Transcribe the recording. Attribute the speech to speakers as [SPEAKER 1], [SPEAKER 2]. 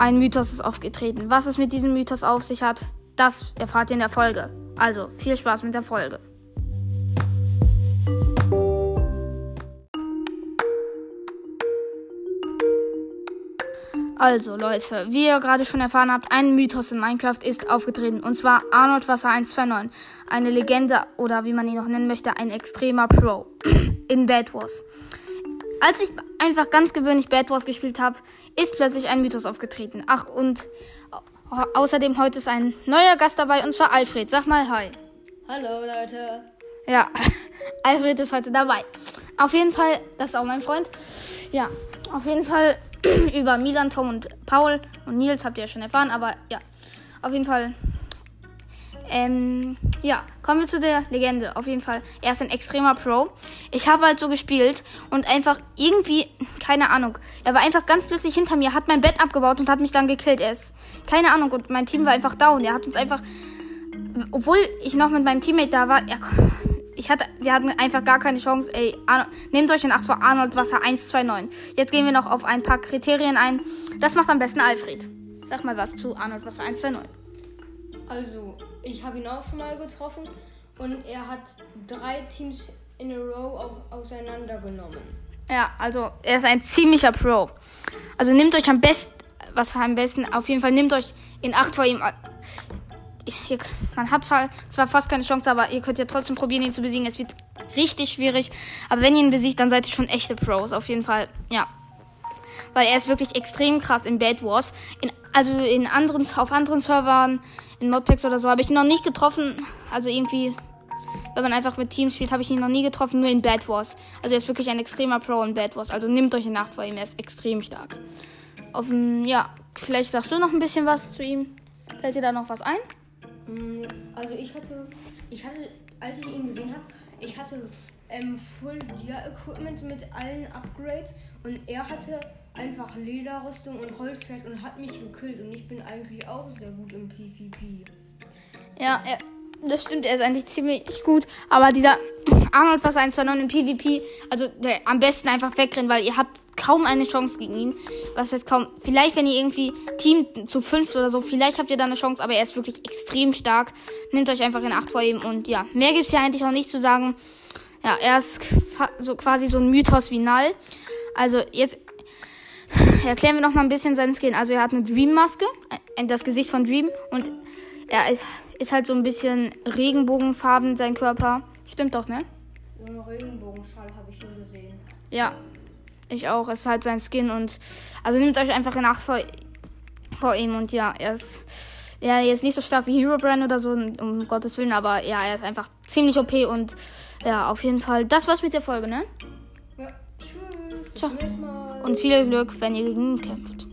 [SPEAKER 1] ein Mythos ist aufgetreten. Was es mit diesem Mythos auf sich hat, das erfahrt ihr in der Folge. Also viel Spaß mit der Folge. Also Leute, wie ihr gerade schon erfahren habt, ein Mythos in Minecraft ist aufgetreten. Und zwar Arnold Wasser 129. Eine Legende oder wie man ihn noch nennen möchte, ein extremer Pro in Bad Wars. Als ich einfach ganz gewöhnlich Bad Wars gespielt habe, ist plötzlich ein Mythos aufgetreten. Ach, und außerdem heute ist ein neuer Gast dabei, und zwar Alfred. Sag mal Hi.
[SPEAKER 2] Hallo Leute.
[SPEAKER 1] Ja, Alfred ist heute dabei. Auf jeden Fall, das ist auch mein Freund. Ja, auf jeden Fall über Milan, Tom und Paul und Nils habt ihr ja schon erfahren, aber ja, auf jeden Fall ähm, ja, kommen wir zu der Legende. Auf jeden Fall. Er ist ein extremer Pro. Ich habe halt so gespielt und einfach irgendwie, keine Ahnung. Er war einfach ganz plötzlich hinter mir, hat mein Bett abgebaut und hat mich dann gekillt. Er ist, keine Ahnung, und mein Team war einfach down. Er hat uns einfach, obwohl ich noch mit meinem Teammate da war, er, ich hatte, wir hatten einfach gar keine Chance. Ey, Arnold, nehmt euch in Acht vor Arnold Wasser 129. Jetzt gehen wir noch auf ein paar Kriterien ein. Das macht am besten Alfred. Sag mal was zu Arnold Wasser 129.
[SPEAKER 2] Also, ich habe ihn auch schon mal getroffen und er hat drei Teams in a row auf, auseinandergenommen.
[SPEAKER 1] Ja, also er ist ein ziemlicher Pro. Also nehmt euch am besten, was am besten, auf jeden Fall nehmt euch in Acht vor ihm. Ihr, man hat zwar, fast keine Chance, aber ihr könnt ja trotzdem probieren, ihn zu besiegen. Es wird richtig schwierig. Aber wenn ihr ihn besiegt, dann seid ihr schon echte Pros. Auf jeden Fall, ja. Weil er ist wirklich extrem krass in Bad Wars. In, also in anderen, auf anderen Servern in Modpacks oder so habe ich ihn noch nicht getroffen. Also irgendwie, wenn man einfach mit Teams spielt, habe ich ihn noch nie getroffen, nur in Bad Wars. Also er ist wirklich ein extremer Pro in Bad Wars. Also nehmt euch in Nacht vor ihm, er ist extrem stark. Auf ja, vielleicht sagst du noch ein bisschen was zu ihm. Fällt dir da noch was ein?
[SPEAKER 2] Mm, also ich hatte, ich hatte, als ich ihn gesehen habe, ich hatte ähm, Full Gear Equipment mit allen Upgrades und er hatte einfach Lederrüstung und Holzschwert und hat mich gekillt. Und ich bin eigentlich auch sehr gut im PvP.
[SPEAKER 1] Ja, er, das stimmt, er ist eigentlich ziemlich gut. Aber dieser Arnold was 129 im PvP, also der, am besten einfach wegrennen, weil ihr habt kaum eine Chance gegen ihn. Was heißt kaum? Vielleicht, wenn ihr irgendwie Team zu fünf oder so, vielleicht habt ihr da eine Chance, aber er ist wirklich extrem stark. Nehmt euch einfach in Acht vor ihm und ja, mehr gibt's ja eigentlich auch nicht zu sagen. Ja, er ist so quasi so ein Mythos wie Null. Also jetzt erklären wir noch mal ein bisschen seinen Skin. Also er hat eine Dream-Maske, das Gesicht von Dream und er ist, halt so ein bisschen Regenbogenfarben sein Körper. Stimmt doch, ne?
[SPEAKER 2] So einen Regenbogenschall habe ich nur gesehen.
[SPEAKER 1] Ja, ich auch. Es ist halt sein Skin und also nehmt euch einfach in Acht vor, vor ihm und ja, er ist ja, er ist nicht so stark wie Herobrand oder so, um Gottes Willen, aber ja, er ist einfach ziemlich OP und ja, auf jeden Fall. Das war's mit der Folge, ne? Ciao. Und viel Glück, wenn ihr gegen ihn kämpft.